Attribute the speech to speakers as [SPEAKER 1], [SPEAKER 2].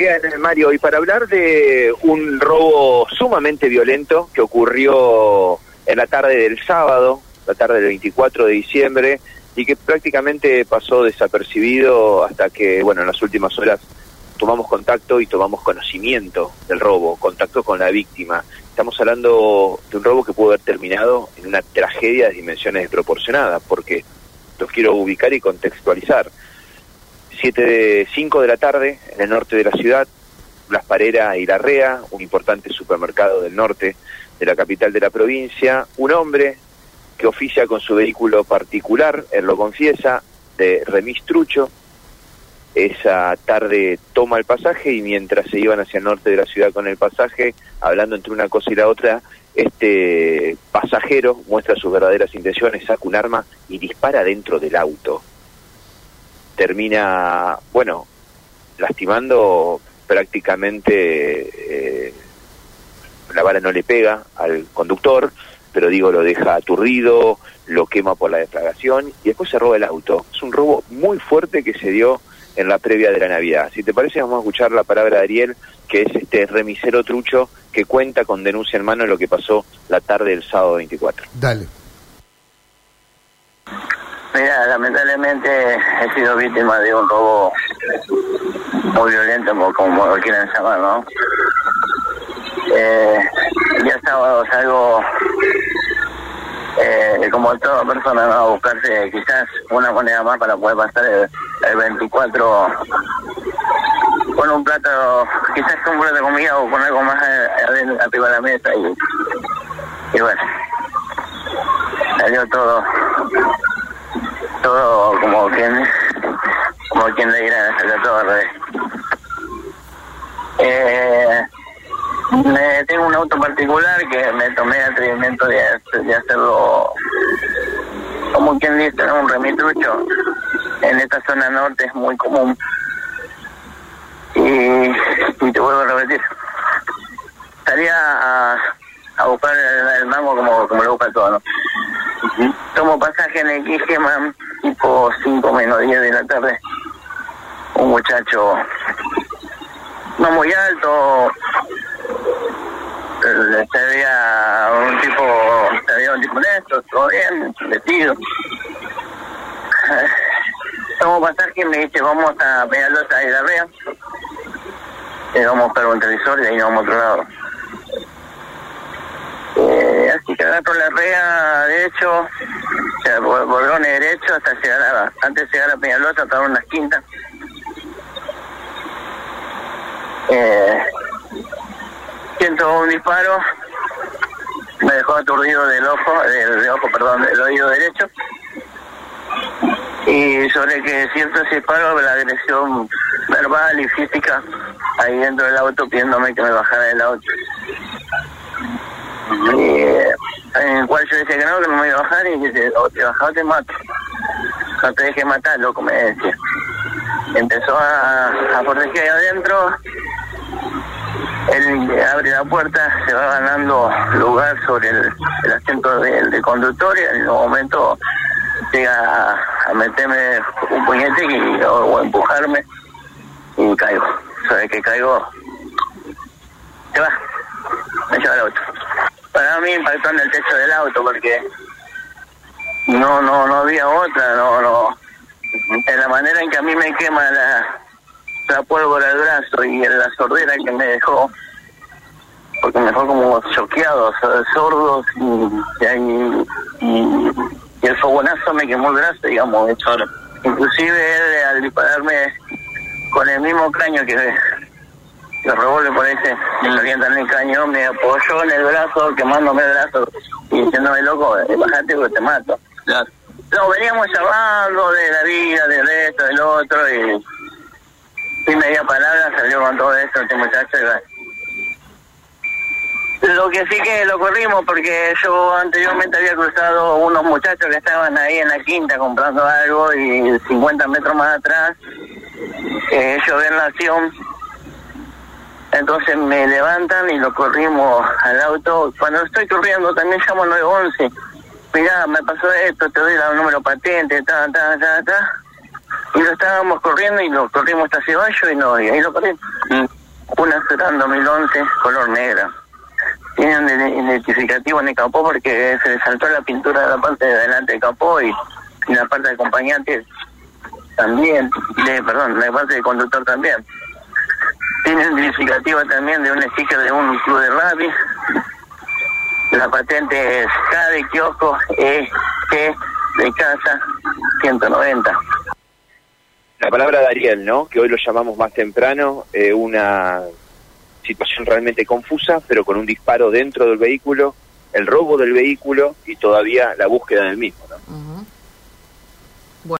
[SPEAKER 1] Bien, Mario, y para hablar de un robo sumamente violento que ocurrió en la tarde del sábado, la tarde del 24 de diciembre, y que prácticamente pasó desapercibido hasta que, bueno, en las últimas horas tomamos contacto y tomamos conocimiento del robo, contacto con la víctima. Estamos hablando de un robo que pudo haber terminado en una tragedia de dimensiones desproporcionadas, porque los quiero ubicar y contextualizar. Siete de 5 de la tarde, en el norte de la ciudad, Las Pareras y Larrea, un importante supermercado del norte de la capital de la provincia, un hombre que oficia con su vehículo particular, él lo confiesa, de remis trucho, esa tarde toma el pasaje y mientras se iban hacia el norte de la ciudad con el pasaje, hablando entre una cosa y la otra, este pasajero muestra sus verdaderas intenciones, saca un arma y dispara dentro del auto. Termina, bueno, lastimando prácticamente, eh, la bala no le pega al conductor, pero digo, lo deja aturdido, lo quema por la defragación y después se roba el auto. Es un robo muy fuerte que se dio en la previa de la Navidad. Si te parece, vamos a escuchar la palabra de Ariel, que es este remisero trucho que cuenta con denuncia en mano lo que pasó la tarde del sábado 24.
[SPEAKER 2] Dale.
[SPEAKER 3] Mira, lamentablemente he sido víctima de un robo muy violento, como, lo quieren llamar, ¿no? Eh, ya sábado salgo, eh, como toda persona, ¿no? a buscarse quizás una moneda más para poder pasar el, el 24 con un plato, quizás con un plato de comida o con algo más arriba de la mesa y, y bueno, salió todo, todo como quien, como quien le dirá, al revés. Eh, me, tengo un auto particular que me tomé el atrevimiento de, de hacerlo como quien dice, un remitrucho. En esta zona norte es muy común y, te vuelvo a repetir. Salía a, a buscar el, mango como, como lo busca todo, ¿no? Tomo pasaje en el Quigeman, tipo 5 menos 10 de la tarde. Un muchacho no muy alto, se veía un tipo, se un tipo honesto, todo bien, vestido. Tomo pasaje y me dice, vamos a Peñalosa y la Rea eh, vamos a buscar un televisor y ahí nos vamos a otro lado. Que agarro la rea derecho, o sea, bordones derecho hasta llegar a, antes de llegar a Peñalosa, hasta unas quintas. Eh, siento un disparo, me dejó aturdido del ojo, del, ojo, perdón, del oído derecho. Y sobre que siento ese disparo, la agresión verbal y física ahí dentro del auto pidiéndome que me bajara del auto. Y, en el cual yo decía que no, que me iba a bajar y dice, o te bajas o te mato. No te dejes matar, loco, me decía. Empezó a, a proteger adentro, él abre la puerta, se va ganando lugar sobre el, asiento del, conductor y en un momento llega a, meterme un puñete y, o empujarme y caigo de que caigo, se va, me lleva el auto. Para mí impactó en el techo del auto porque no, no, no había otra, no, no. En la manera en que a mí me quema la, la pólvora del brazo y en la sordera que me dejó, porque me dejó como choqueado, sordos y, y, y, el fogonazo me quemó el brazo, digamos. Inclusive él al dispararme con el mismo caño que los revólver por ese me orientan el caño, me apoyó en el brazo, quemándome el brazo y diciéndome, loco, eh, bajate porque te mato. No, veníamos charlando de la vida, del esto, del otro, y sin media palabra salió con todo esto este muchacho. Lo que sí que lo corrimos porque yo anteriormente había cruzado unos muchachos que estaban ahí en la quinta comprando algo y 50 metros más atrás eh, ellos ven la acción, entonces me levantan y lo corrimos al auto. Cuando estoy corriendo también llamo 911. Mirá, me pasó esto, te doy el número patente, ta, ta, ta, ta. Y lo estábamos corriendo y lo corrimos hasta Ceballo y no, y ahí lo paré. Una Serán 2011, color negra. Tiene un identificativo en el capó porque se le saltó la pintura de la parte de delante del capó y, y la parte de acompañante también, de, perdón, la parte del conductor también. Tiene un identificativo también de un sticker de un club de rally. La patente es K de kiosco, E, G de casa, 190.
[SPEAKER 1] La palabra de Ariel, ¿no? Que hoy lo llamamos más temprano, eh, una situación realmente confusa, pero con un disparo dentro del vehículo, el robo del vehículo y todavía la búsqueda del mismo, ¿no?